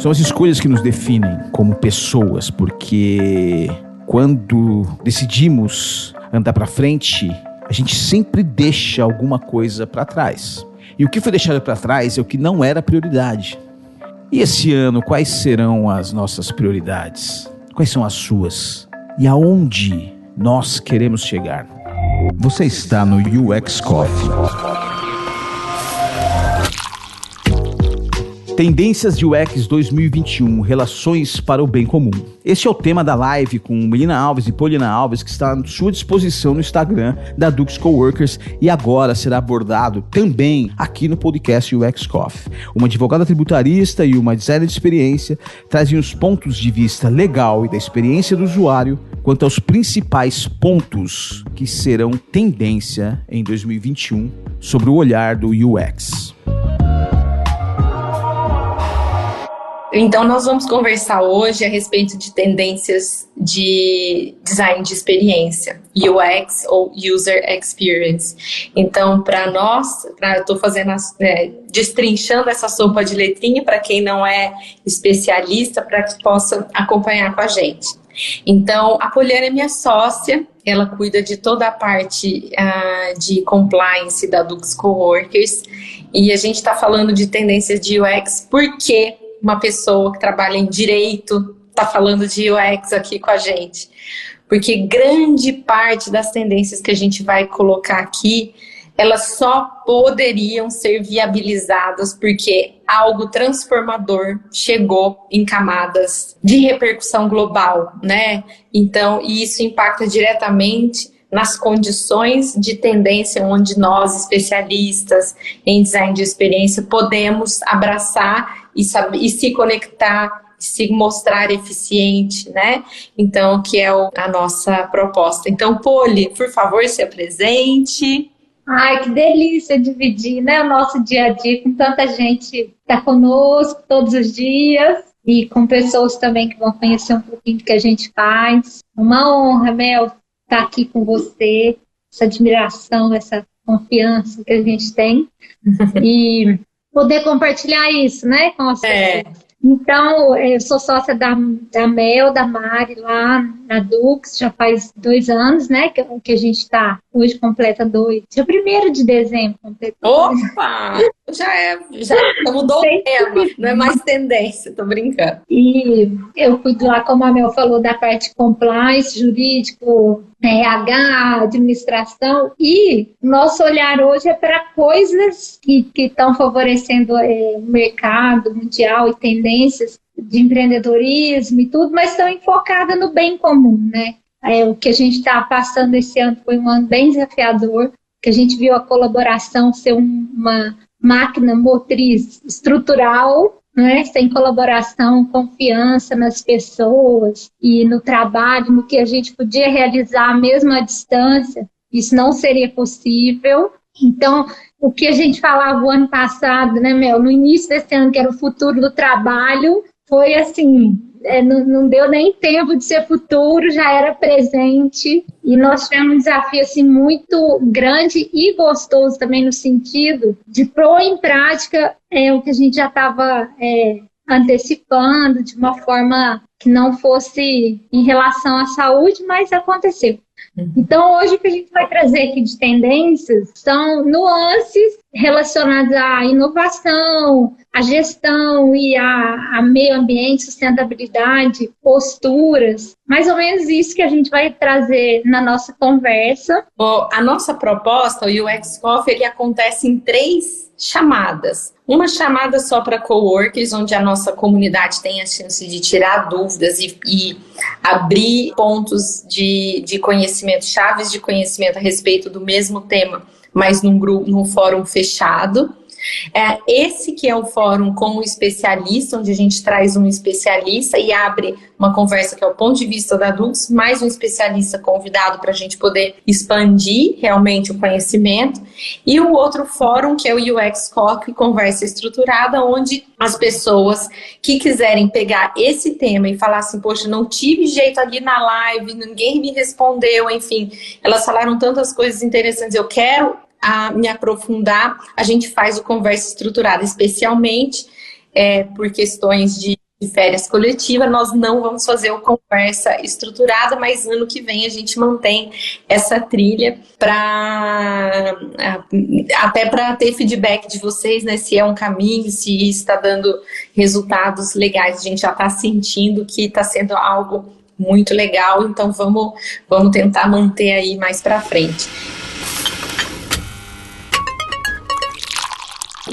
São as escolhas que nos definem como pessoas, porque quando decidimos andar para frente, a gente sempre deixa alguma coisa para trás. E o que foi deixado para trás é o que não era prioridade. E esse ano, quais serão as nossas prioridades? Quais são as suas? E aonde nós queremos chegar? Você está no UX Coffee. Tendências de UX 2021, relações para o bem comum. Este é o tema da live com Melina Alves e Paulina Alves, que está à sua disposição no Instagram da Dux Coworkers e agora será abordado também aqui no podcast UX Coffee. Uma advogada tributarista e uma designer de experiência trazem os pontos de vista legal e da experiência do usuário quanto aos principais pontos que serão tendência em 2021 sobre o olhar do UX. Então, nós vamos conversar hoje a respeito de tendências de design de experiência, UX ou User Experience. Então, para nós, pra, eu estou fazendo, é, destrinchando essa sopa de letrinha para quem não é especialista, para que possa acompanhar com a gente. Então, a Poliana é minha sócia, ela cuida de toda a parte uh, de compliance da Dux Coworkers, e a gente está falando de tendências de UX porque uma pessoa que trabalha em direito está falando de UX aqui com a gente. Porque grande parte das tendências que a gente vai colocar aqui, elas só poderiam ser viabilizadas porque algo transformador chegou em camadas de repercussão global, né? Então, isso impacta diretamente nas condições de tendência onde nós, especialistas em design de experiência, podemos abraçar e, saber, e se conectar se mostrar eficiente, né? Então, que é o, a nossa proposta. Então, Poli, por favor, se apresente. Ai, que delícia dividir, né, o nosso dia a dia com tanta gente que está conosco todos os dias e com pessoas também que vão conhecer um pouquinho do que a gente faz. Uma honra, Mel, estar aqui com você, essa admiração, essa confiança que a gente tem e poder compartilhar isso, né, com. É. Então, eu sou sócia da, da Mel, da Mari, lá na Dux, já faz dois anos, né, que, que a gente está, hoje completa dois, dia primeiro de dezembro. Opa! já é, já mudou o tema, não é mais tendência, tô brincando. E eu cuido lá, como a Mel falou, da parte compliance, jurídico, RH, administração, e nosso olhar hoje é para coisas que estão favorecendo é, o mercado mundial e tendências de empreendedorismo e tudo, mas estão enfocadas no bem comum, né? É, o que a gente está passando esse ano foi um ano bem desafiador, que a gente viu a colaboração ser uma máquina motriz estrutural né, sem colaboração, confiança nas pessoas e no trabalho, no que a gente podia realizar mesmo à distância, isso não seria possível. Então, o que a gente falava o ano passado, né, Mel, no início desse ano, que era o futuro do trabalho, foi assim, é, não, não, deu nem tempo de ser futuro, já era presente. E nós tivemos um desafio assim, muito grande e gostoso também no sentido de pôr em prática é, o que a gente já estava é, antecipando de uma forma que não fosse em relação à saúde, mas aconteceu. Uhum. Então, hoje o que a gente vai trazer aqui de tendências são nuances relacionadas à inovação, à gestão e a, a meio ambiente, sustentabilidade, posturas. Mais ou menos isso que a gente vai trazer na nossa conversa. a nossa proposta, o UX Coffee, ele acontece em três chamadas. Uma chamada só para coworkers, onde a nossa comunidade tem a chance de tirar dúvidas e, e abrir pontos de, de conhecimento, chaves de conhecimento a respeito do mesmo tema, mas num grupo, num fórum fechado. É, esse que é o fórum com o especialista, onde a gente traz um especialista e abre uma conversa que é o ponto de vista da Dux, mais um especialista convidado para a gente poder expandir realmente o conhecimento. E o outro fórum, que é o UX Cock, conversa estruturada, onde as pessoas que quiserem pegar esse tema e falar assim, poxa, não tive jeito ali na live, ninguém me respondeu, enfim, elas falaram tantas coisas interessantes, eu quero a me aprofundar, a gente faz o conversa estruturada, especialmente é, por questões de férias coletiva, nós não vamos fazer o conversa estruturada, mas ano que vem a gente mantém essa trilha para até para ter feedback de vocês, né? Se é um caminho, se está dando resultados legais, a gente já está sentindo que está sendo algo muito legal, então vamos, vamos tentar manter aí mais para frente.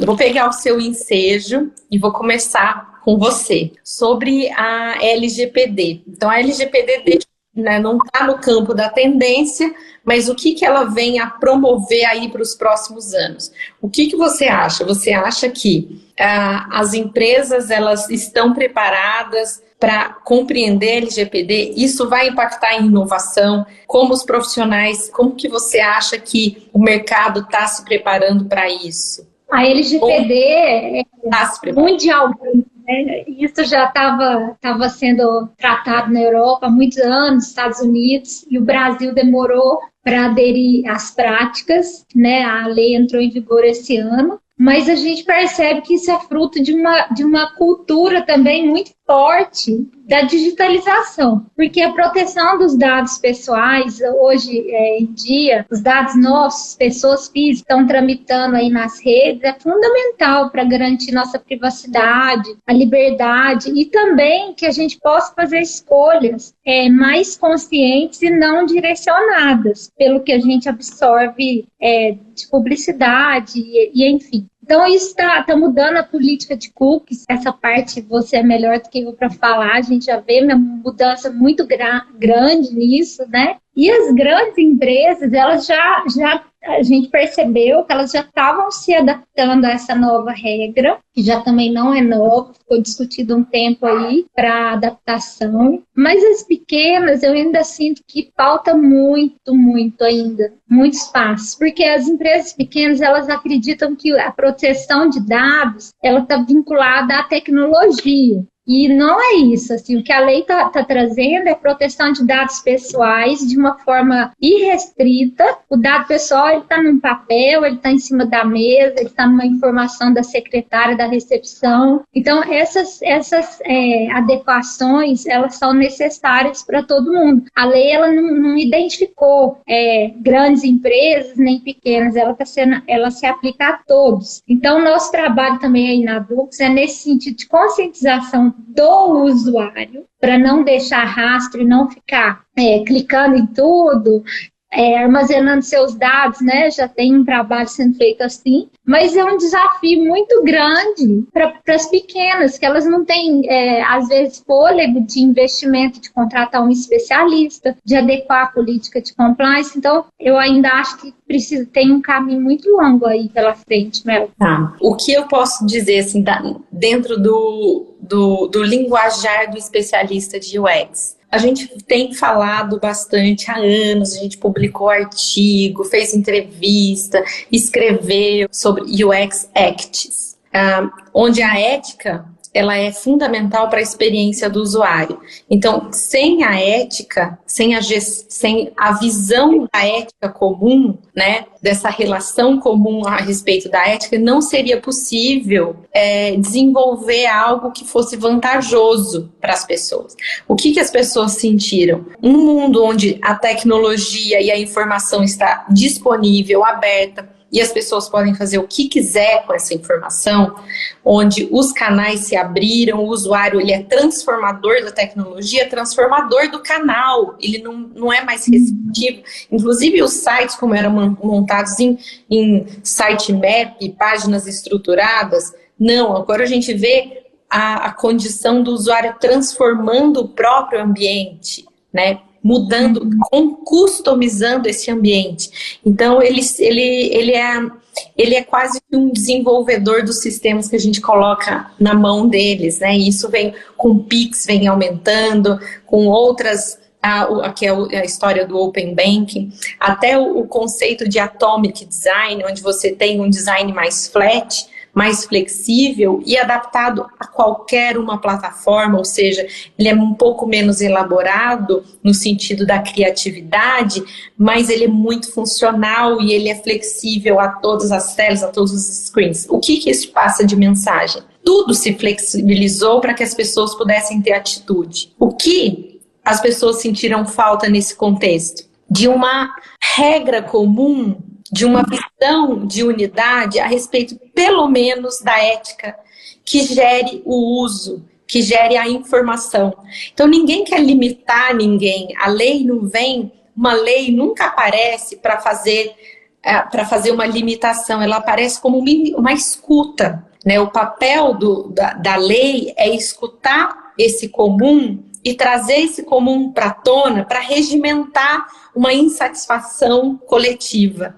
Vou pegar o seu ensejo e vou começar com você sobre a LGPD. Então, a LGPD né, não está no campo da tendência, mas o que, que ela vem a promover aí para os próximos anos? O que, que você acha? Você acha que ah, as empresas elas estão preparadas para compreender LGPD? Isso vai impactar em inovação? Como os profissionais, como que você acha que o mercado está se preparando para isso? A LGPD é mundial, né? isso já estava sendo tratado na Europa há muitos anos, Estados Unidos, e o Brasil demorou para aderir às práticas, né? A lei entrou em vigor esse ano, mas a gente percebe que isso é fruto de uma, de uma cultura também muito forte da digitalização, porque a proteção dos dados pessoais, hoje é, em dia, os dados nossos, pessoas físicas, estão tramitando aí nas redes, é fundamental para garantir nossa privacidade, a liberdade e também que a gente possa fazer escolhas é, mais conscientes e não direcionadas pelo que a gente absorve é, de publicidade e, e enfim. Então, isso está tá mudando a política de cookies. Essa parte você é melhor do que eu para falar. A gente já vê uma mudança muito gra grande nisso, né? E as grandes empresas, elas já, já a gente percebeu que elas já estavam se adaptando a essa nova regra, que já também não é nova, ficou discutido um tempo aí para adaptação. Mas as pequenas, eu ainda sinto que falta muito, muito ainda, muito espaço, porque as empresas pequenas elas acreditam que a proteção de dados ela está vinculada à tecnologia. E não é isso, assim, o que a lei está tá trazendo é proteção de dados pessoais de uma forma irrestrita. O dado pessoal está num papel, ele está em cima da mesa, ele está numa informação da secretária da recepção. Então essas essas é, adequações elas são necessárias para todo mundo. A lei ela não, não identificou é, grandes empresas nem pequenas, ela tá sendo, ela se aplica a todos. Então nosso trabalho também aí na Dux é nesse sentido de conscientização do usuário, para não deixar rastro e não ficar é, clicando em tudo, é, armazenando seus dados, né? Já tem um trabalho sendo feito assim, mas é um desafio muito grande para as pequenas, que elas não têm, é, às vezes, fôlego de investimento, de contratar um especialista, de adequar a política de compliance. Então, eu ainda acho que precisa tem um caminho muito longo aí pela frente, Mel. Tá. O que eu posso dizer, assim, dentro do, do, do linguajar do especialista de UX? A gente tem falado bastante há anos, a gente publicou artigo, fez entrevista, escreveu sobre UX Acts, ah, onde a ética ela é fundamental para a experiência do usuário. Então, sem a ética, sem a, sem a visão da ética comum, né, dessa relação comum a respeito da ética, não seria possível é, desenvolver algo que fosse vantajoso para as pessoas. O que, que as pessoas sentiram? Um mundo onde a tecnologia e a informação está disponível, aberta, e as pessoas podem fazer o que quiser com essa informação, onde os canais se abriram, o usuário ele é transformador da tecnologia, transformador do canal, ele não, não é mais receptivo. Inclusive os sites, como eram montados em, em sitemap, páginas estruturadas, não, agora a gente vê a, a condição do usuário transformando o próprio ambiente, né? Mudando, customizando esse ambiente. Então, ele, ele, ele, é, ele é quase um desenvolvedor dos sistemas que a gente coloca na mão deles, né? E isso vem com o Pix, vem aumentando, com outras que é a história do Open Banking, até o, conceito de Atomic Design, onde você tem um design mais flat, mais flexível e adaptado a qualquer uma plataforma, ou seja, ele é um pouco menos elaborado no sentido da criatividade, mas ele é muito funcional e ele é flexível a todas as telas, a todos os screens. O que, que isso passa de mensagem? tudo se flexibilizou para que as pessoas pudessem ter atitude. O que as pessoas sentiram falta nesse contexto? De uma regra comum, de uma visão de unidade a respeito, pelo menos, da ética que gere o uso, que gere a informação. Então, ninguém quer limitar ninguém. A lei não vem, uma lei nunca aparece para fazer é, para fazer uma limitação, ela aparece como uma escuta. Né? O papel do, da, da lei é escutar esse comum e trazer esse comum para tona para regimentar uma insatisfação coletiva.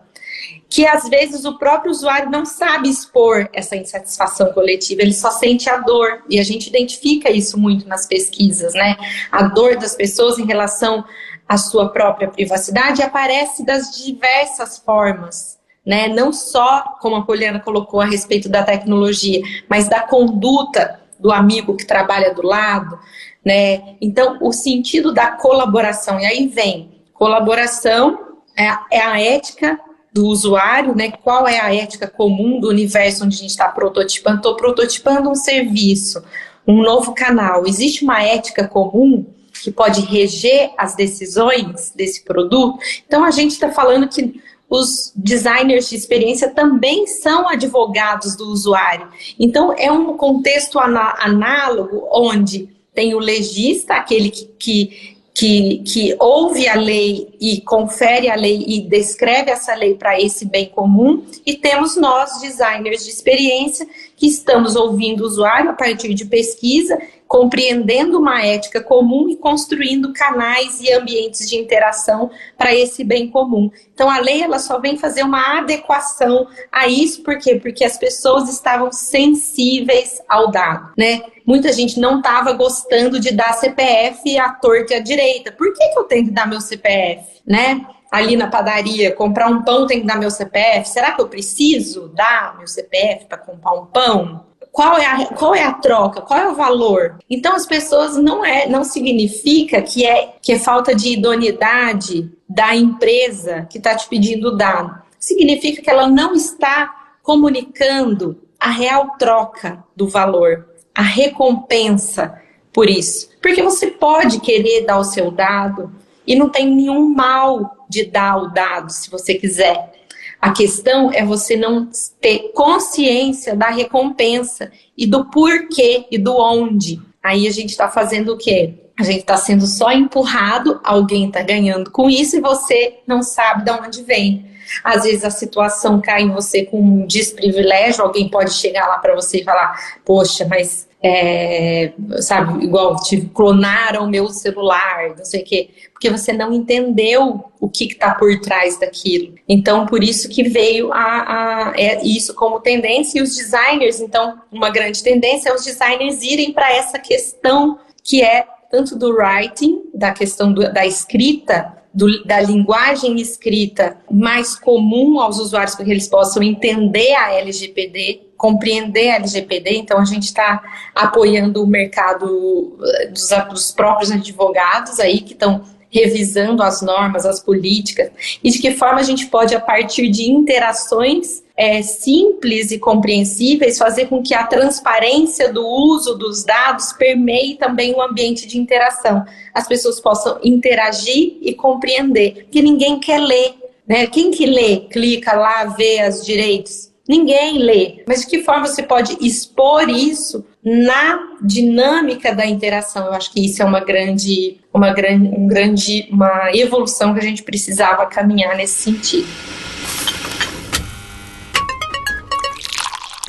Que às vezes o próprio usuário não sabe expor essa insatisfação coletiva, ele só sente a dor. E a gente identifica isso muito nas pesquisas, né? A dor das pessoas em relação à sua própria privacidade aparece das diversas formas né? Não só, como a Poliana colocou a respeito da tecnologia, mas da conduta do amigo que trabalha do lado, né? Então, o sentido da colaboração, e aí vem colaboração é, é a ética do usuário, né? Qual é a ética comum do universo onde a gente está prototipando? Estou prototipando um serviço, um novo canal. Existe uma ética comum que pode reger as decisões desse produto? Então a gente está falando que os designers de experiência também são advogados do usuário. Então, é um contexto análogo onde tem o legista, aquele que, que, que, que ouve a lei e confere a lei e descreve essa lei para esse bem comum, e temos nós, designers de experiência, que estamos ouvindo o usuário a partir de pesquisa compreendendo uma ética comum e construindo canais e ambientes de interação para esse bem comum. Então a lei ela só vem fazer uma adequação a isso, por quê? Porque as pessoas estavam sensíveis ao dado, né? Muita gente não estava gostando de dar CPF à torta e à direita. Por que, que eu tenho que dar meu CPF, né? ali na padaria, comprar um pão tem que dar meu CPF? Será que eu preciso dar meu CPF para comprar um pão? qual é, a, qual é a troca, qual é o valor. Então as pessoas não é, não significa que é que é falta de idoneidade da empresa que está te pedindo o dado. Significa que ela não está comunicando a real troca do valor, a recompensa por isso. Porque você pode querer dar o seu dado e não tem nenhum mal de dar o dado se você quiser. A questão é você não ter consciência da recompensa e do porquê e do onde. Aí a gente está fazendo o quê? A gente está sendo só empurrado, alguém está ganhando com isso e você não sabe de onde vem. Às vezes a situação cai em você com um desprivilégio, alguém pode chegar lá para você e falar: Poxa, mas é, sabe, igual tive, clonaram o meu celular, não sei o quê, porque você não entendeu o que está por trás daquilo. Então, por isso que veio a, a é, isso como tendência, e os designers, então, uma grande tendência é os designers irem para essa questão que é tanto do writing, da questão do, da escrita, do, da linguagem escrita mais comum aos usuários para que eles possam entender a LGPD, compreender a LGPD. Então, a gente está apoiando o mercado eh, dos, dos próprios advogados aí que estão revisando as normas, as políticas, e de que forma a gente pode, a partir de interações é, simples e compreensíveis, fazer com que a transparência do uso dos dados permeie também o ambiente de interação. As pessoas possam interagir e compreender, que ninguém quer ler. Né? Quem que lê, clica lá, vê os direitos? Ninguém lê. Mas de que forma você pode expor isso na dinâmica da interação? Eu acho que isso é uma grande, uma grande, um grande, uma evolução que a gente precisava caminhar nesse sentido.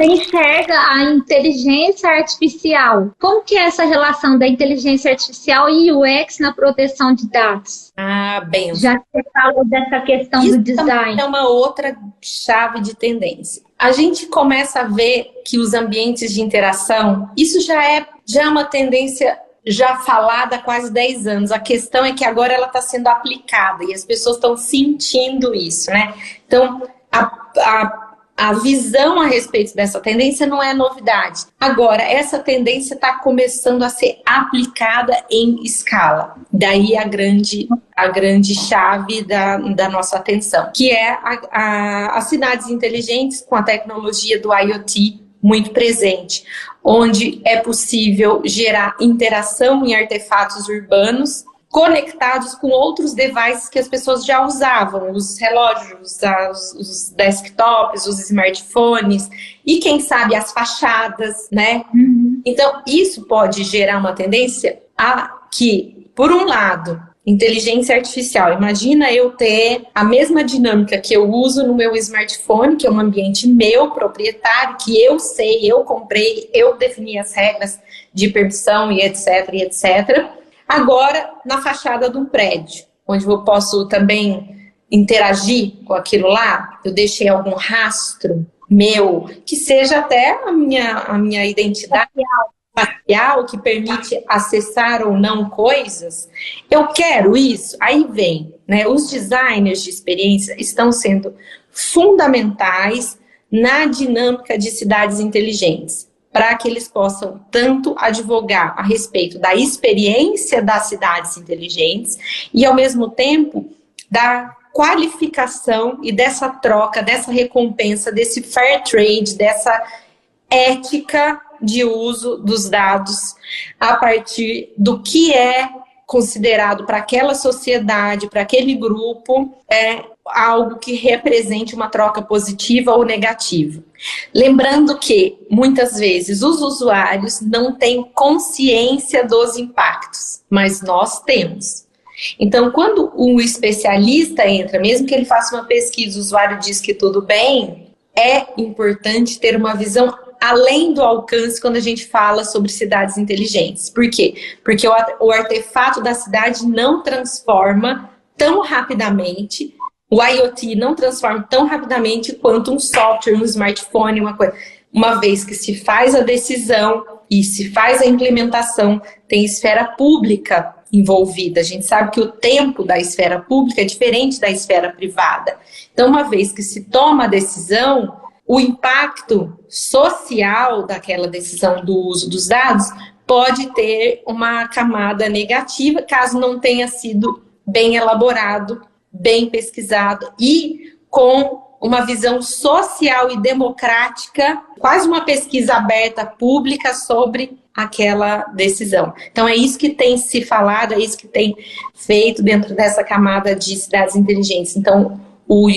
Você enxerga a inteligência artificial? Como que é essa relação da inteligência artificial e UX na proteção de dados? Ah, bem. Já que você falou dessa questão Isso do design. É uma outra chave de tendência. A gente começa a ver que os ambientes de interação, isso já é, já é uma tendência já falada há quase 10 anos. A questão é que agora ela está sendo aplicada e as pessoas estão sentindo isso, né? Então, a, a a visão a respeito dessa tendência não é novidade. Agora, essa tendência está começando a ser aplicada em escala. Daí a grande, a grande chave da, da nossa atenção, que é a, a, as cidades inteligentes com a tecnologia do IoT muito presente, onde é possível gerar interação em artefatos urbanos conectados com outros devices que as pessoas já usavam, os relógios, os, os desktops, os smartphones e quem sabe as fachadas, né? Uhum. Então isso pode gerar uma tendência a que, por um lado, inteligência artificial. Imagina eu ter a mesma dinâmica que eu uso no meu smartphone, que é um ambiente meu, proprietário, que eu sei, eu comprei, eu defini as regras de permissão e etc, e etc Agora, na fachada de um prédio, onde eu posso também interagir com aquilo lá, eu deixei algum rastro meu, que seja até a minha, a minha identidade facial, que permite acessar ou não coisas, eu quero isso. Aí vem, né? Os designers de experiência estão sendo fundamentais na dinâmica de cidades inteligentes para que eles possam tanto advogar a respeito da experiência das cidades inteligentes e, ao mesmo tempo, da qualificação e dessa troca, dessa recompensa, desse fair trade, dessa ética de uso dos dados a partir do que é considerado para aquela sociedade, para aquele grupo, é algo que represente uma troca positiva ou negativa. Lembrando que, muitas vezes, os usuários não têm consciência dos impactos, mas nós temos. Então, quando o especialista entra, mesmo que ele faça uma pesquisa, o usuário diz que tudo bem, é importante ter uma visão além do alcance quando a gente fala sobre cidades inteligentes. Por quê? Porque o, o artefato da cidade não transforma tão rapidamente, o IoT não transforma tão rapidamente quanto um software, um smartphone, uma coisa. Uma vez que se faz a decisão e se faz a implementação, tem esfera pública envolvida. A gente sabe que o tempo da esfera pública é diferente da esfera privada. Então, uma vez que se toma a decisão, o impacto social daquela decisão do uso dos dados pode ter uma camada negativa, caso não tenha sido bem elaborado, bem pesquisado e com uma visão social e democrática, quase uma pesquisa aberta pública sobre aquela decisão. Então é isso que tem se falado, é isso que tem feito dentro dessa camada de cidades inteligentes. Então o,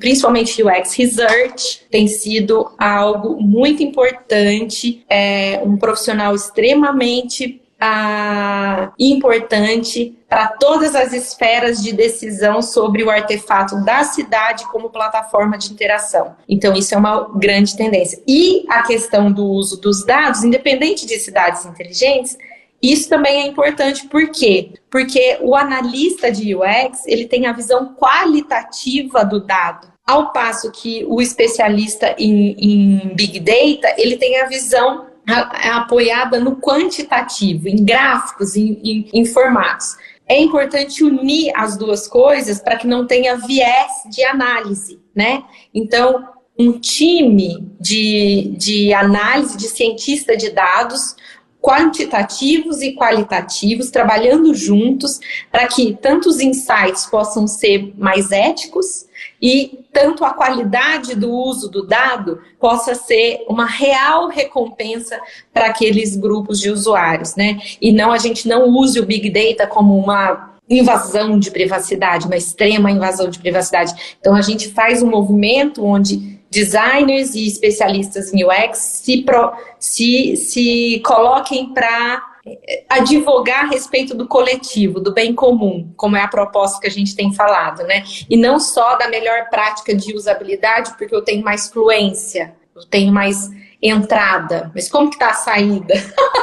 principalmente o UX Research tem sido algo muito importante, é um profissional extremamente ah, importante para todas as esferas de decisão sobre o artefato da cidade como plataforma de interação. Então, isso é uma grande tendência. E a questão do uso dos dados, independente de cidades inteligentes, isso também é importante, por quê? Porque o analista de UX, ele tem a visão qualitativa do dado, ao passo que o especialista em, em Big Data, ele tem a visão apoiada no quantitativo, em gráficos, em, em, em formatos. É importante unir as duas coisas para que não tenha viés de análise, né? Então, um time de, de análise, de cientista de dados, quantitativos e qualitativos, trabalhando juntos para que tanto os insights possam ser mais éticos e tanto a qualidade do uso do dado possa ser uma real recompensa para aqueles grupos de usuários, né? E não a gente não use o Big Data como uma invasão de privacidade, uma extrema invasão de privacidade. Então a gente faz um movimento onde designers e especialistas em UX se, pro, se, se coloquem para eh, advogar a respeito do coletivo, do bem comum, como é a proposta que a gente tem falado, né? E não só da melhor prática de usabilidade, porque eu tenho mais fluência, eu tenho mais entrada, mas como que está a saída?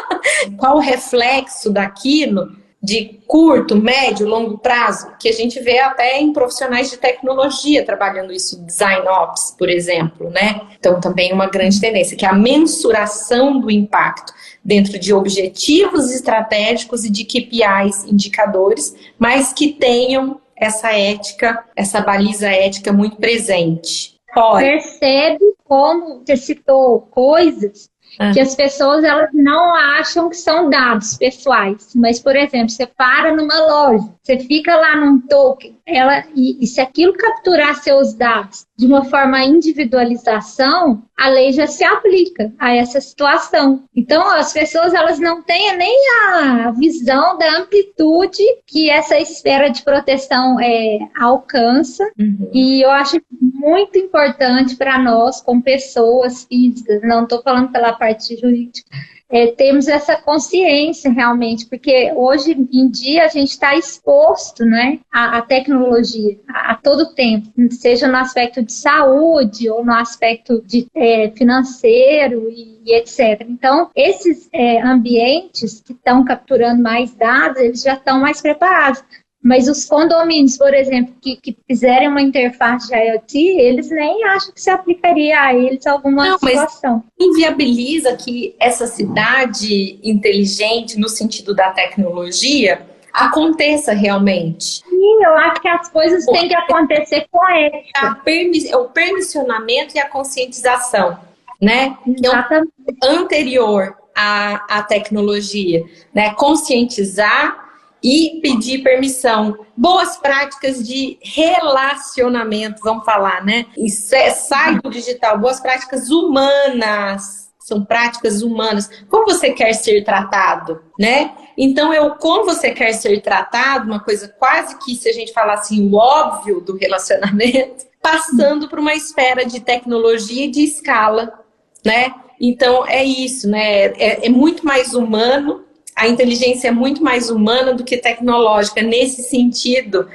Qual o reflexo daquilo de curto, médio, longo prazo, que a gente vê até em profissionais de tecnologia trabalhando isso, design ops, por exemplo, né? Então também uma grande tendência, que é a mensuração do impacto dentro de objetivos estratégicos e de KPIs, indicadores, mas que tenham essa ética, essa baliza ética muito presente. Pode. Percebe como você citou coisas ah. que as pessoas elas não acham que são dados pessoais. Mas, por exemplo, você para numa loja, você fica lá num token, ela e, e se aquilo capturar seus dados de uma forma individualização, a lei já se aplica a essa situação. Então, as pessoas elas não têm nem a visão da amplitude que essa esfera de proteção é, alcança. Uhum. E eu acho muito importante para nós, como pessoas físicas, não estou falando pela parte jurídica, é, temos essa consciência realmente, porque hoje em dia a gente está exposto né, à, à tecnologia a, a, todo tempo, seja no aspecto de saúde ou no aspecto de, é, financeiro e, e, etc. Então, esses é, ambientes que estão capturando mais dados, eles já estão mais preparados. Mas os condomínios, por exemplo, que, que fizerem uma interface de IoT, eles nem acham que se aplicaria a eles alguma Não, situação. Mas inviabiliza que essa cidade inteligente, no sentido da tecnologia, aconteça realmente. Sim, eu acho que as coisas Pô, têm que acontecer com ética. O permissionamento e a conscientização, né? Então, Exatamente. Então, anterior à, à tecnologia, né? Conscientizar e pedir permissão. Boas práticas de relacionamento, vamos falar, né? Isso é, sai do digital, boas práticas humanas. São práticas humanas. Como você quer ser tratado, né? Então, eu, como você quer ser tratado, uma coisa quase que, se a gente falar assim, o óbvio do relacionamento, passando para uma esfera de tecnologia e de escala, né? Então, é isso, né? É, é muito mais humano a inteligência é muito mais humana do que tecnológica nesse sentido.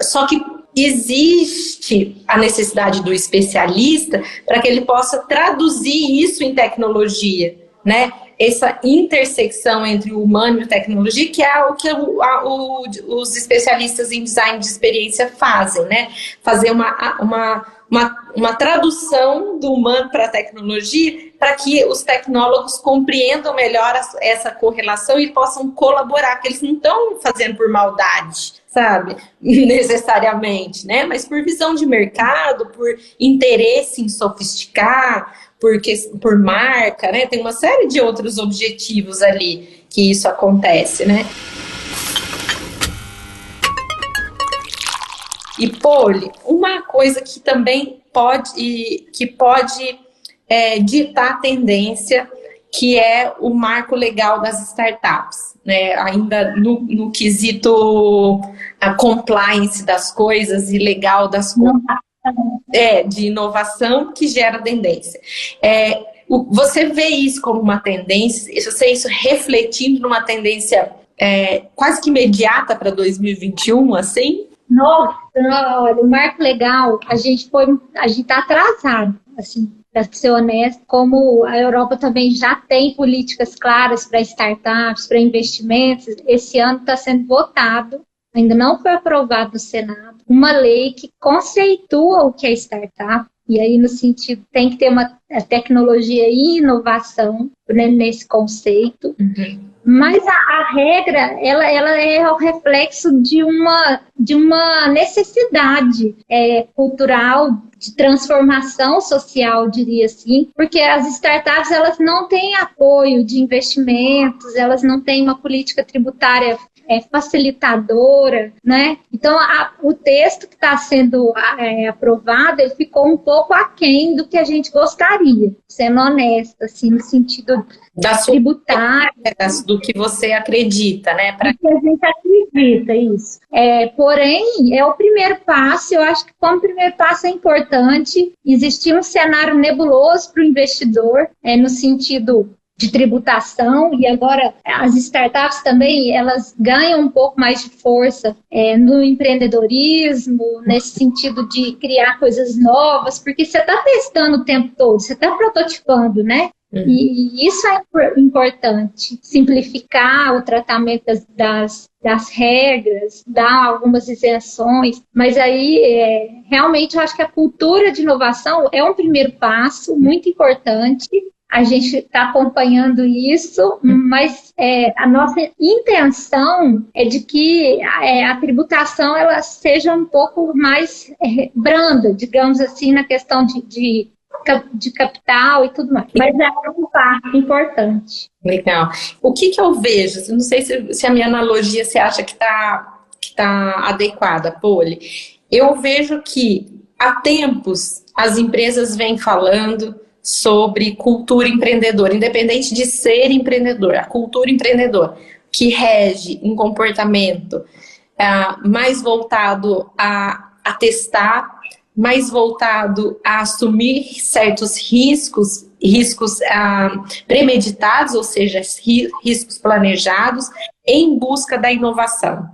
Só que existe a necessidade do especialista para que ele possa traduzir isso em tecnologia, né? Essa intersecção entre o humano e a tecnologia, que é o que o, a, o, os especialistas em design de experiência fazem, né? Fazer uma, uma uma, uma tradução do humano para a tecnologia para que os tecnólogos compreendam melhor essa correlação e possam colaborar, porque eles não estão fazendo por maldade, sabe? Necessariamente, né? Mas por visão de mercado, por interesse em sofisticar, por, por marca, né? Tem uma série de outros objetivos ali que isso acontece, né? E Poli, uma coisa que também pode que pode é, ditar tendência, que é o marco legal das startups, né? Ainda no, no quesito a compliance das coisas e legal das coisas. É, de inovação que gera tendência. É, você vê isso como uma tendência, você isso refletindo numa tendência é, quase que imediata para 2021, assim? Nossa, olha, o marco legal, a gente foi, a gente está atrasado, assim, para ser honesto, como a Europa também já tem políticas claras para startups, para investimentos, esse ano está sendo votado, ainda não foi aprovado no Senado, uma lei que conceitua o que é startup, e aí no sentido tem que ter uma tecnologia e inovação né, nesse conceito. Uhum. Mas a, a, regra, ela, ela é o reflexo de uma, de uma necessidade é, cultural, de transformação social, diria assim, porque as startups elas não têm apoio de investimentos, elas não têm uma política tributária é, facilitadora, né? Então, a, o texto que está sendo é, aprovado, ele ficou um pouco aquém do que a gente gostaria, sendo honesta, assim, no sentido da tributário. Do que você acredita, né? Pra... Do que a gente acredita, isso. É, porém, é o primeiro passo, eu acho que como primeiro passo é importante, existir um cenário nebuloso para o investidor, é, no sentido de tributação e agora as startups também elas ganham um pouco mais de força é, no empreendedorismo nesse sentido de criar coisas novas porque você está testando o tempo todo você está prototipando né uhum. e, isso é importante simplificar o tratamento das, das, das regras dar algumas isenções mas aí é, realmente eu acho que a cultura de inovação é um primeiro passo muito importante a gente está acompanhando isso, mas é, a nossa intenção é de que é, a tributação ela seja um pouco mais é, branda, digamos assim, na questão de, de, de capital e tudo mais. Mas é um passo importante. Legal. O que, que eu vejo? Não sei se, se a minha analogia você acha que está que tá adequada, Poli. Eu vejo que há tempos as empresas vêm falando sobre cultura empreendedora, independente de ser empreendedor, a cultura empreendedora que rege um comportamento uh, mais voltado a, a testar, mais voltado a assumir certos riscos, riscos uh, premeditados, ou seja, riscos planejados, em busca da inovação.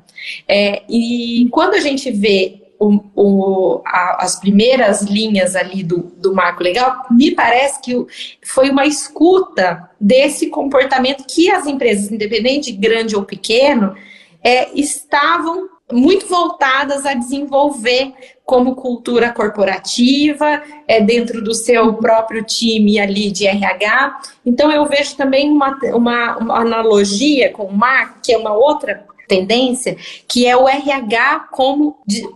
É, e quando a gente vê o, o, a, as primeiras linhas ali do, do marco legal, me parece que foi uma escuta desse comportamento que as empresas, independente de grande ou pequeno, é, estavam muito voltadas a desenvolver como cultura corporativa, é, dentro do seu próprio time ali de RH. Então, eu vejo também uma, uma, uma analogia com o marco, que é uma outra tendência, que é o RH como, de,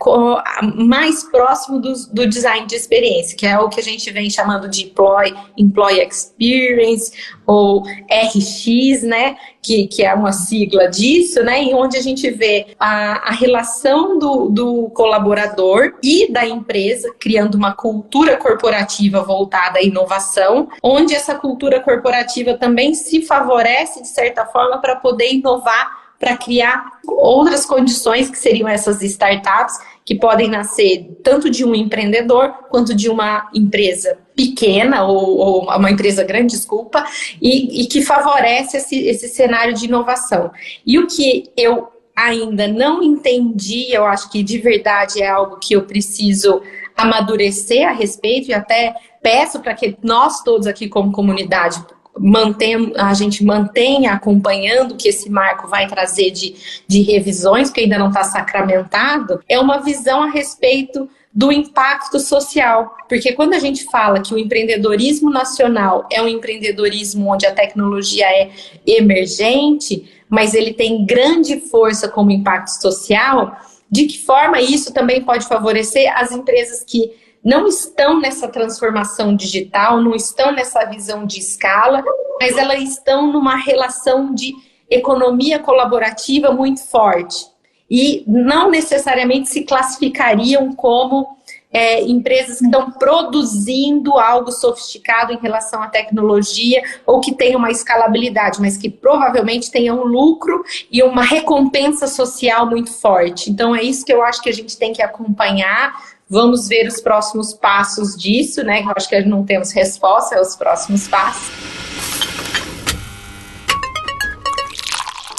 mais próximo do, do, design de experiência, que é o que a gente vem chamando de employee, employee experience ou RX, né, que, que é uma sigla disso, né, em onde a gente vê a, a relação do, do colaborador e da empresa criando uma cultura corporativa voltada à inovação, onde essa cultura corporativa também se favorece de certa forma para poder inovar para criar outras condições que seriam essas startups que podem nascer tanto de um empreendedor quanto de uma empresa pequena ou, ou uma empresa grande, desculpa, e, e que favorece esse, esse cenário de inovação. E o que eu ainda não entendi, eu acho que de verdade é algo que eu preciso amadurecer a respeito e até peço para que nós todos aqui como comunidade mantém, a gente mantenha acompanhando o que esse marco vai trazer de, de revisões, que ainda não está sacramentado, é uma visão a respeito do impacto social. Porque quando a gente fala que o empreendedorismo nacional é um empreendedorismo onde a tecnologia é emergente, mas ele tem grande força como impacto social, de que forma isso também pode favorecer as empresas que não estão nessa transformação digital, não estão nessa visão de escala, mas elas estão numa relação de economia colaborativa muito forte. E não necessariamente se classificariam como é, empresas que estão produzindo algo sofisticado em relação à tecnologia ou que tenham uma escalabilidade, mas que provavelmente tenham um lucro e uma recompensa social muito forte. Então é isso que eu acho que a gente tem que acompanhar Vamos ver os próximos passos disso, né? Eu acho que não temos resposta aos próximos passos.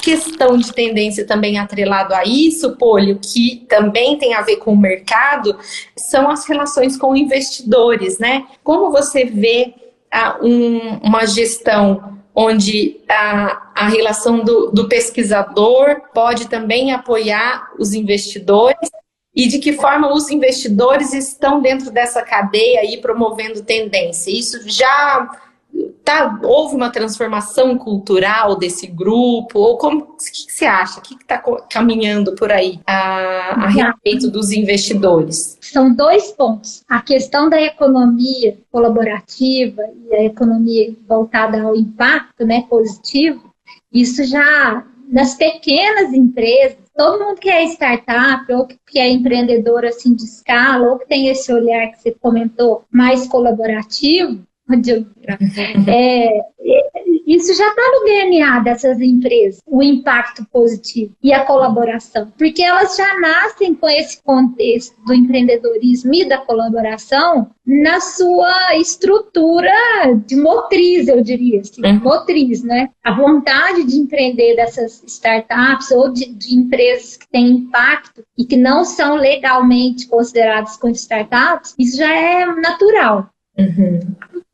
Questão de tendência também atrelado a isso, Polio, que também tem a ver com o mercado, são as relações com investidores, né? Como você vê ah, um, uma gestão onde a, a relação do, do pesquisador pode também apoiar os investidores e de que forma os investidores estão dentro dessa cadeia aí promovendo tendência. Isso já tá, houve uma transformação cultural desse grupo? Ou como o que, que você acha? O que está caminhando por aí a, a respeito dos investidores? São dois pontos. A questão da economia colaborativa e a economia voltada ao impacto né, positivo, isso já nas pequenas empresas todo mundo que é startup ou que é empreendedor assim de escala ou que tem esse olhar que você comentou mais colaborativo, é, isso já está no DNA dessas empresas, o impacto positivo e a colaboração, porque elas já nascem com esse contexto do empreendedorismo e da colaboração na sua estrutura de motriz, eu diria, assim, uhum. motriz, né? A vontade de empreender dessas startups ou de, de empresas que têm impacto e que não são legalmente consideradas como startups, isso já é natural. Uhum.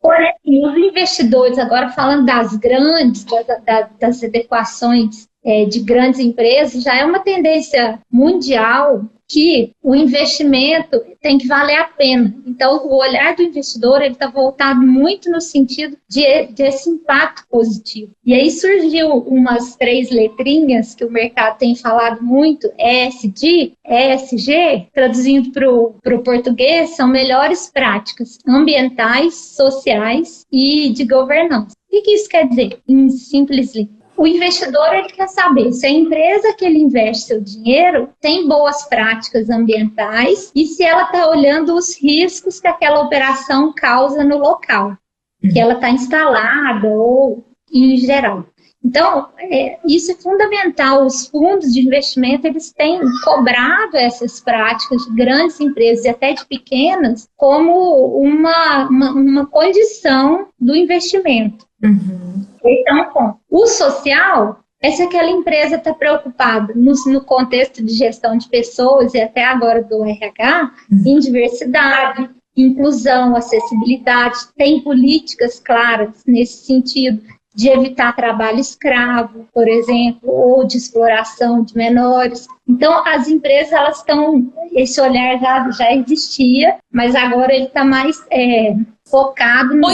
Porém, os investidores, agora falando das grandes, das, das adequações é, de grandes empresas, já é uma tendência mundial que o investimento tem que valer a pena. Então, o olhar do investidor ele está voltado muito no sentido de, desse impacto positivo. E aí surgiu umas três letrinhas que o mercado tem falado muito, ESG, ESG, traduzindo para o português, são melhores práticas ambientais, sociais e de governança. O que, que isso quer dizer, em simples linhas? O investidor ele quer saber se a empresa que ele investe seu dinheiro tem boas práticas ambientais e se ela está olhando os riscos que aquela operação causa no local, que ela está instalada ou em geral. Então, é, isso é fundamental. Os fundos de investimento eles têm cobrado essas práticas de grandes empresas e até de pequenas como uma, uma, uma condição do investimento. Uhum. Então, o social é se aquela empresa está preocupada no, no, contexto de gestão de pessoas e até agora do RH uhum. em diversidade, inclusão, acessibilidade, tem políticas claras nesse sentido de evitar trabalho escravo, por exemplo, ou de exploração de menores. Então, as empresas, elas estão, esse olhar já, já existia, mas agora ele está mais é, focado no,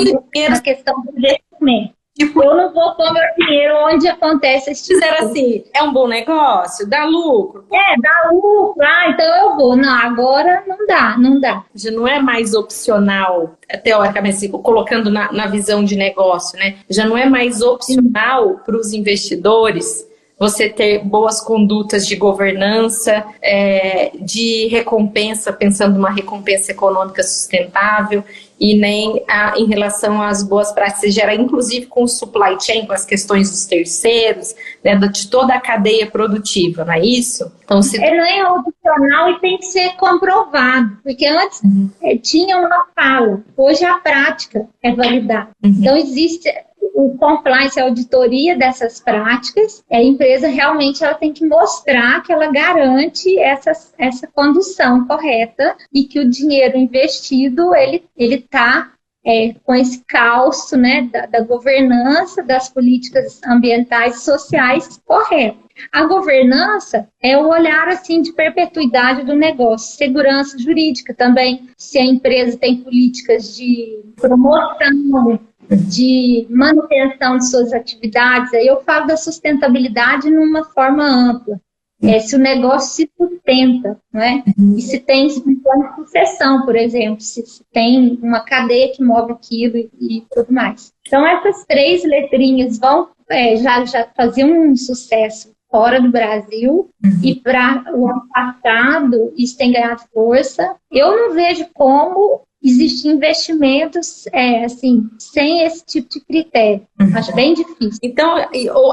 na questão do investimento. Tipo, eu não vou pôr meu dinheiro onde acontece esse tipo. Fizeram assim, é um bom negócio, dá lucro. É, dá lucro, ah, então eu vou. Não, agora não dá, não dá. Já não é mais opcional, teoricamente, assim, colocando na, na visão de negócio, né? Já não é mais opcional para os investidores você ter boas condutas de governança, é, de recompensa, pensando numa recompensa econômica sustentável e nem a, em relação às boas práticas gera, inclusive com o supply chain, com as questões dos terceiros, né, de toda a cadeia produtiva, não é isso? Então, se... É, não é opcional e tem que ser comprovado, porque antes uhum. é, tinha uma fala, hoje a prática é validada. Uhum. Então, existe o compliance, a auditoria dessas práticas, a empresa realmente ela tem que mostrar que ela garante essa, essa condução correta e que o dinheiro investido ele ele está é, com esse calço né, da, da, governança das políticas ambientais e sociais correto. A governança é o olhar assim de perpetuidade do negócio, segurança jurídica também, se a empresa tem políticas de promoção, de manutenção de suas atividades, aí eu falo da sustentabilidade numa forma ampla. É, se o negócio se sustenta, né? E se tem um plano de sucessão, por exemplo, se, tem uma cadeia que move aquilo e, e, tudo mais. Então, essas três letrinhas vão é, já, já fazer um sucesso fora do Brasil uhum. e para o ano passado isso tem ganhado força. Eu não vejo como existem investimentos é, assim sem esse tipo de critério. Uhum. Acho bem difícil. Então,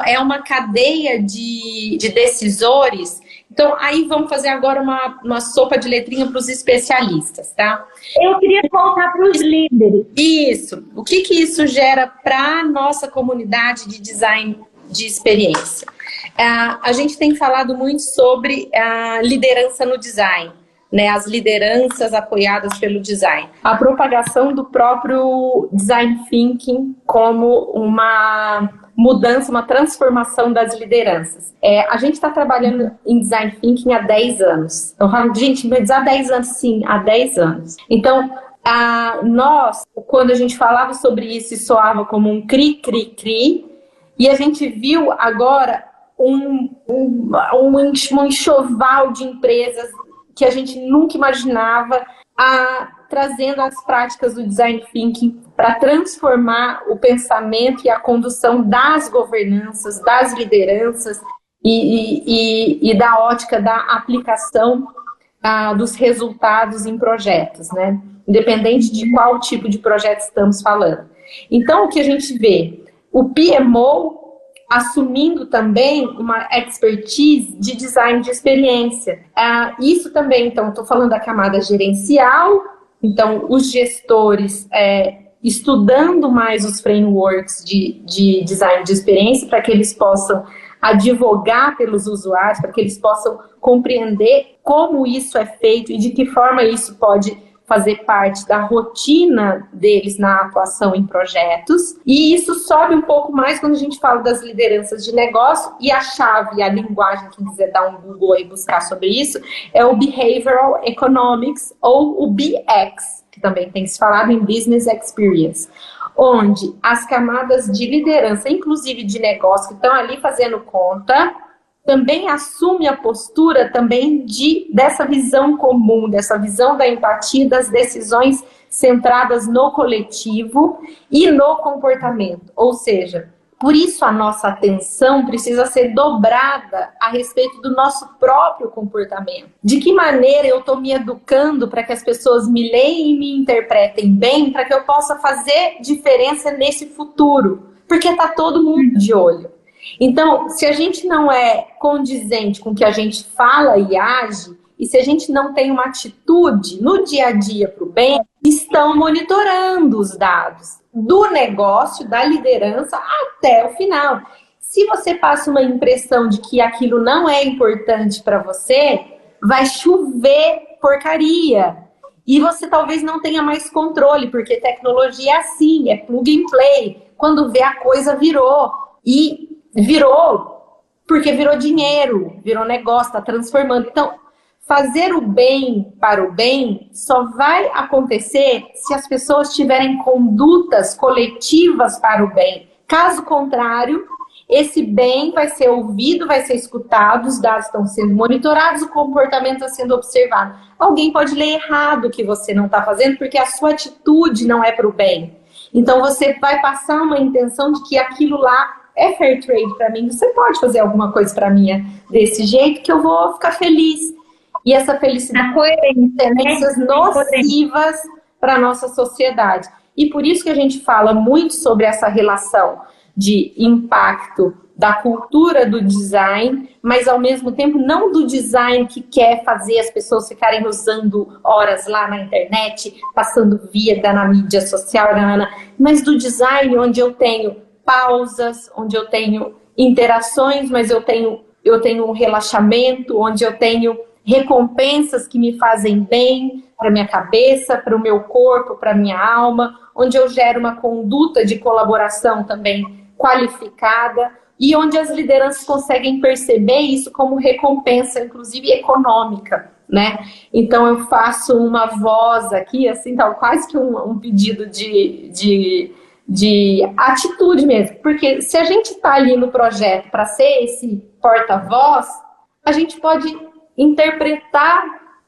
é uma cadeia de, de decisores. Então, aí vamos fazer agora uma, uma sopa de letrinha para os especialistas, tá? Eu queria voltar para os líderes. Isso. O que, que isso gera para a nossa comunidade de design de experiência? Uh, a gente tem falado muito sobre a liderança no design né, as lideranças apoiadas pelo design. A propagação do próprio design thinking como uma mudança, uma transformação das lideranças. É, a gente está trabalhando em design thinking há 10 anos. Gente, mas há 10 anos, sim, há 10 anos. Então, a, nós, quando a gente falava sobre isso, soava como um cri, cri, cri, e a gente viu agora um, um, um enxoval de empresas que a gente nunca imaginava, a, trazendo as práticas do design thinking para transformar o pensamento e a condução das governanças, das lideranças e, e, e da ótica da aplicação dos resultados em projetos, né? Independente de qual tipo de projeto estamos falando. Então, o que a gente vê? O PMO assumindo também uma expertise de design de experiência. Uh, isso também, então, estou falando da camada gerencial, então, os gestores é, estudando mais os frameworks de, de design de experiência para que eles possam advogar pelos usuários, para que eles possam compreender como isso é feito e de que forma isso pode fazer parte da rotina deles na atuação em projetos. E isso sobe um pouco mais quando a gente fala das lideranças de negócio e a chave, a linguagem, quem quiser dar um Google e buscar sobre isso, é o Behavioral Economics ou o BX, que também tem se falado em Business Experience onde as camadas de liderança, inclusive de negócio, que estão ali fazendo conta, também assume a postura também de dessa visão comum, dessa visão da empatia, das decisões centradas no coletivo e no comportamento. Ou seja, Por isso, a nossa atenção precisa ser dobrada a respeito do nosso próprio comportamento. De que maneira eu estou me educando para que as pessoas me leem e me interpretem bem, para que eu possa fazer diferença nesse futuro? Porque está todo mundo de olho. Então, se a gente não é condizente com o que a gente fala e age, e se a gente não tem uma atitude no dia a dia para o bem, estão monitorando os dados do negócio, da liderança até o final. Se você passa uma impressão de que aquilo não é importante para você, vai chover porcaria. E você talvez não tenha mais controle, porque tecnologia é assim, é plug and play. Quando vê a coisa virou. E virou porque virou dinheiro, virou negócio, está transformando. Então, fazer o bem para o bem só vai acontecer se as pessoas tiverem condutas coletivas para o bem. Caso contrário, esse bem vai ser ouvido, vai ser escutado, os dados estão sendo monitorados, o comportamento está sendo observado. Alguém pode ler errado o que você não está fazendo porque a sua atitude não é para o bem. Então você vai passar uma intenção de que aquilo lá é fair trade para mim. Você pode fazer alguma coisa para mim desse jeito que eu vou ficar feliz. E essa felicidade tendências né? nocivas para a nossa sociedade. E por isso que a gente fala muito sobre essa relação de impacto da cultura do design, mas ao mesmo tempo não do design que quer fazer as pessoas ficarem usando horas lá na internet, passando vida na mídia social, mas do design onde eu tenho pausas, onde eu tenho interações, mas eu tenho eu tenho um relaxamento, onde eu tenho recompensas que me fazem bem para minha cabeça, para o meu corpo, para minha alma, onde eu gero uma conduta de colaboração também qualificada e onde as lideranças conseguem perceber isso como recompensa, inclusive econômica, né? Então eu faço uma voz aqui, assim, tal, quase que um, um pedido de, de, de atitude mesmo, porque se a gente está ali no projeto para ser esse porta-voz, a gente pode interpretar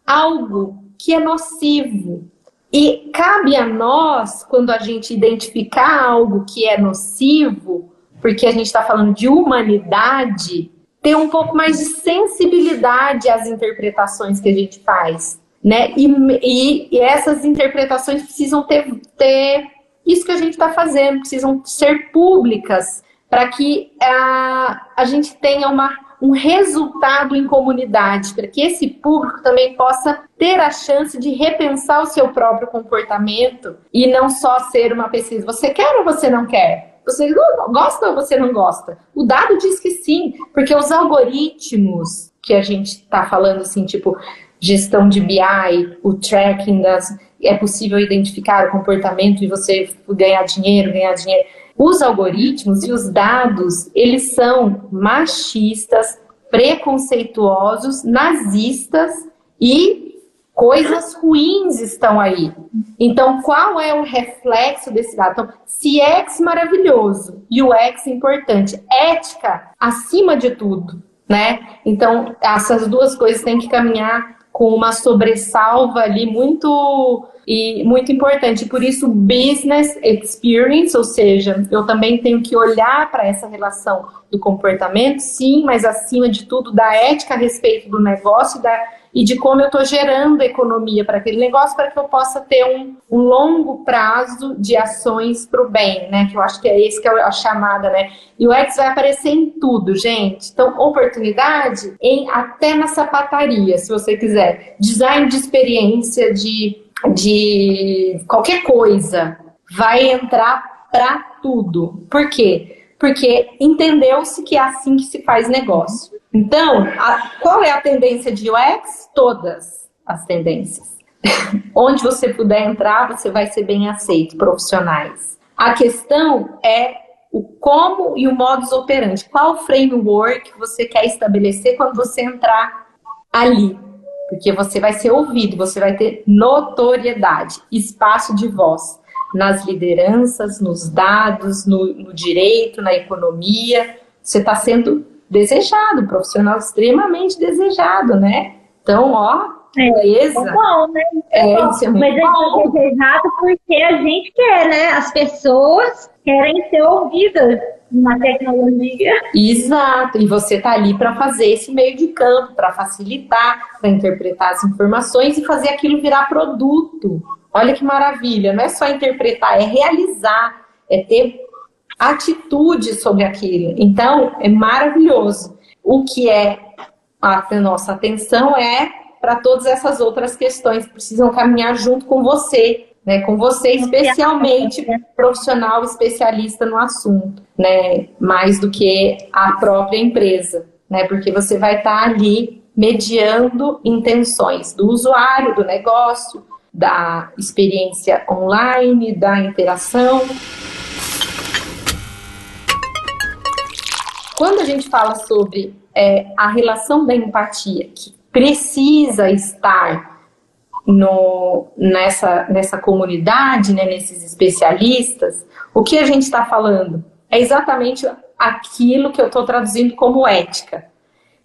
algo que é nocivo. E cabe a nós, quando a gente identificar algo que é nocivo, porque a gente está falando de humanidade, ter um pouco mais de sensibilidade às interpretações que a gente faz. Né? E, e, e essas interpretações precisam ter, ter isso que a gente está fazendo, precisam ser públicas para que a, a gente tenha uma um resultado em comunidade, para que esse público também possa ter a chance de repensar o seu próprio comportamento e não só ser uma pesquisa. Você quer ou você não quer? Você gosta ou você não gosta? O dado diz que sim, porque os algoritmos que a gente está falando, assim, tipo gestão de BI, o tracking das. É possível identificar o comportamento e você ganhar dinheiro, ganhar dinheiro os algoritmos e os dados, eles são machistas, preconceituosos, nazistas e coisas ruins estão aí. Então, qual é o reflexo desse dado? Então, CX maravilhoso, UX importante, ética acima de tudo, né? Então, essas duas coisas têm que caminhar com uma sobressalva ali muito e muito importante. Por isso, business experience, ou seja, eu também tenho que olhar para essa relação do comportamento, sim, mas acima de tudo da ética a respeito do negócio da, e de como eu estou gerando economia para aquele negócio para que eu possa ter um, um longo prazo de ações para o bem, né? Que eu acho que é esse que é a chamada, né? E o X vai aparecer em tudo, gente. Então, oportunidade em até na sapataria, se você quiser. Design de experiência, de de qualquer coisa vai entrar para tudo. Por quê? Porque entendeu-se que é assim que se faz negócio. Então, a, qual é a tendência de UX? Todas as tendências. Onde você puder entrar, você vai ser bem aceito, profissionais. A questão é o como e o modus operandi. Qual framework você quer estabelecer quando você entrar ali? porque você vai ser ouvido, você vai ter notoriedade, espaço de voz nas lideranças, nos dados, no, no direito, na economia. Você está sendo desejado, profissional extremamente desejado, né? Então, ó, Beleza? É bom, né? É, é bom. isso é muito Mas bom. é desejado porque a gente quer, né? As pessoas querem ser ouvidas na tecnologia. Exato, e você está ali para fazer esse meio de campo, para facilitar, para interpretar as informações e fazer aquilo virar produto. Olha que maravilha, não é só interpretar, é realizar, é ter atitude sobre aquilo. Então, é maravilhoso. O que é a nossa atenção é para todas essas outras questões que precisam caminhar junto com você, né, com você especialmente profissional especialista no assunto, né, mais do que a própria empresa, né, porque você vai estar tá ali mediando intenções do usuário, do negócio, da experiência online, da interação. Quando a gente fala sobre é, a relação da empatia, que precisa estar no, nessa, nessa comunidade, né, nesses especialistas, o que a gente está falando? É exatamente aquilo que eu estou traduzindo como ética.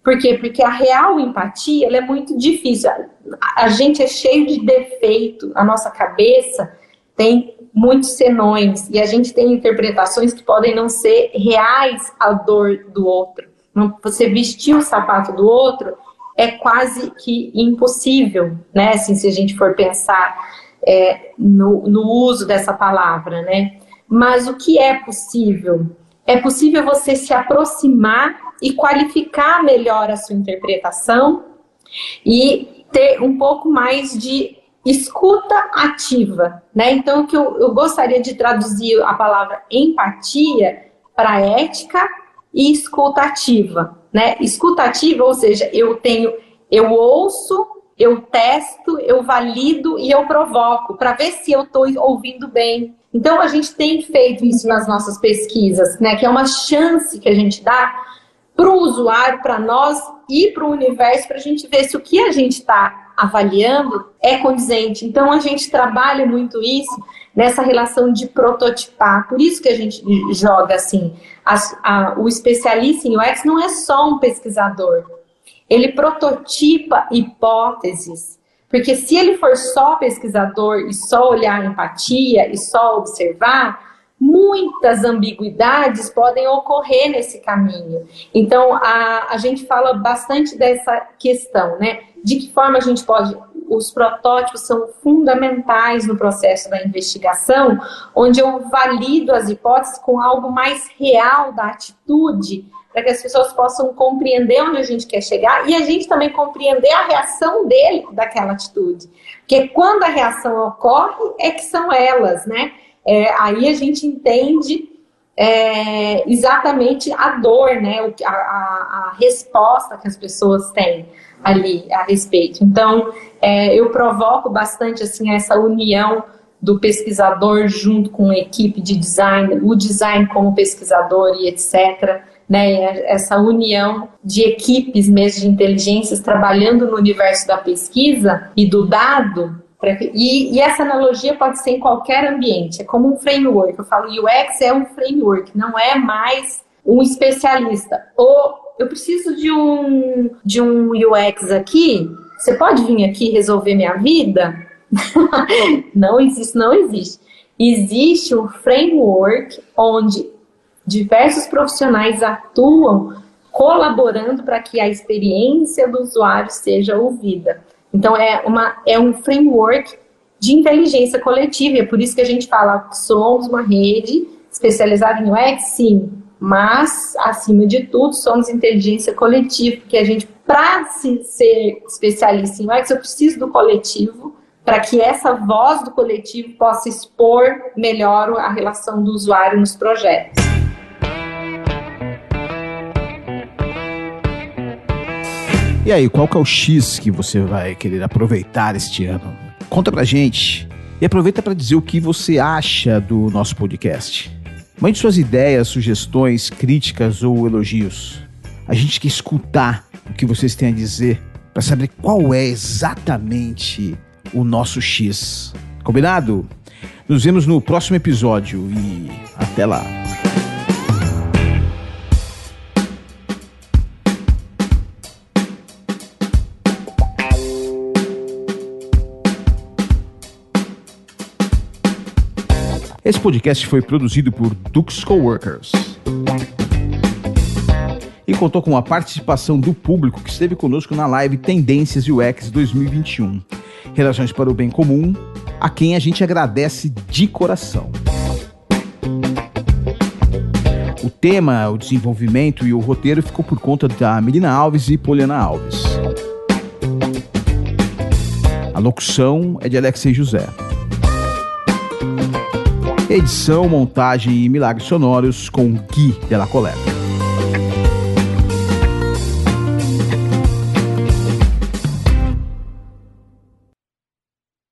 Por quê? Porque a real empatia é muito difícil. A, a gente é cheio de defeito, a nossa cabeça tem muitos senões e a gente tem interpretações que podem não ser reais à dor do outro. Você vestir o sapato do outro é quase que impossível, né? Assim, se a gente for pensar é, no, no uso dessa palavra, né? Mas o que é possível? É possível você se aproximar e qualificar melhor a sua interpretação e ter um pouco mais de escuta ativa, né? Então, que eu, eu gostaria de traduzir a palavra empatia para ética e escutativa, né? Escutativa, ou seja, eu tenho, eu ouço, eu testo, eu valido e eu provoco para ver se eu estou ouvindo bem. Então a gente tem feito isso nas nossas pesquisas, né? Que é uma chance que a gente dá para o usuário, para nós e para o universo, para a gente ver se o que a gente está avaliando é condizente. Então a gente trabalha muito isso nessa relação de prototipar. Por isso que a gente joga assim. a, o especialista em UX não é só um pesquisador. Ele prototipa hipóteses. Porque se ele for só pesquisador e só olhar empatia e só observar, muitas ambiguidades podem ocorrer nesse caminho. Então, a, a gente fala bastante dessa questão, né? De que forma a gente pode os protótipos são fundamentais no processo da investigação, onde eu valido as hipóteses com algo mais real da atitude, para que as pessoas possam compreender onde a gente quer chegar e a gente também compreender a reação dele daquela atitude. Porque quando a reação ocorre, é que são elas, né? É, aí a gente entende é, exatamente a dor, né? A, a, a resposta que as pessoas têm ali a respeito. Então, é, eu provoco bastante assim essa união do pesquisador junto com a equipe de design, o design como pesquisador e etc. Né, essa união de equipes mesmo de inteligências trabalhando no universo da pesquisa e do dado. E, e, essa analogia pode ser em qualquer ambiente, é como um framework. Eu falo, UX é um framework, não é mais um especialista. Ou eu preciso de um, de um UX aqui, você pode vir aqui resolver minha vida? não existe, não existe. Existe um framework onde diversos profissionais atuam colaborando para que a experiência do usuário seja ouvida. Então é, uma, é um framework de inteligência coletiva, é por isso que a gente fala que somos uma rede especializada em UX, sim, mas, acima de tudo, somos inteligência coletiva, porque a gente, para se ser especialista em UX, eu preciso do coletivo, para que essa voz do coletivo possa expor melhor a relação do usuário nos projetos. E aí, qual que é o X que você vai querer aproveitar este ano? Conta pra gente. E aproveita para dizer o que você acha do nosso podcast. Mande suas ideias, sugestões, críticas ou elogios. A gente quer escutar o que vocês têm a dizer para saber qual é exatamente o nosso X. Combinado? Nos vemos no próximo episódio e até lá. Esse podcast foi produzido por Dux Coworkers e contou com a participação do público que esteve conosco na live Tendências UX 2021. Relações para o Bem Comum, a quem a gente agradece de coração. O tema, o desenvolvimento e o roteiro ficou por conta da Melina Alves e Poliana Alves. A locução é de Alexei José. Edição, montagem e milagres sonoros com Gui Della Coleta.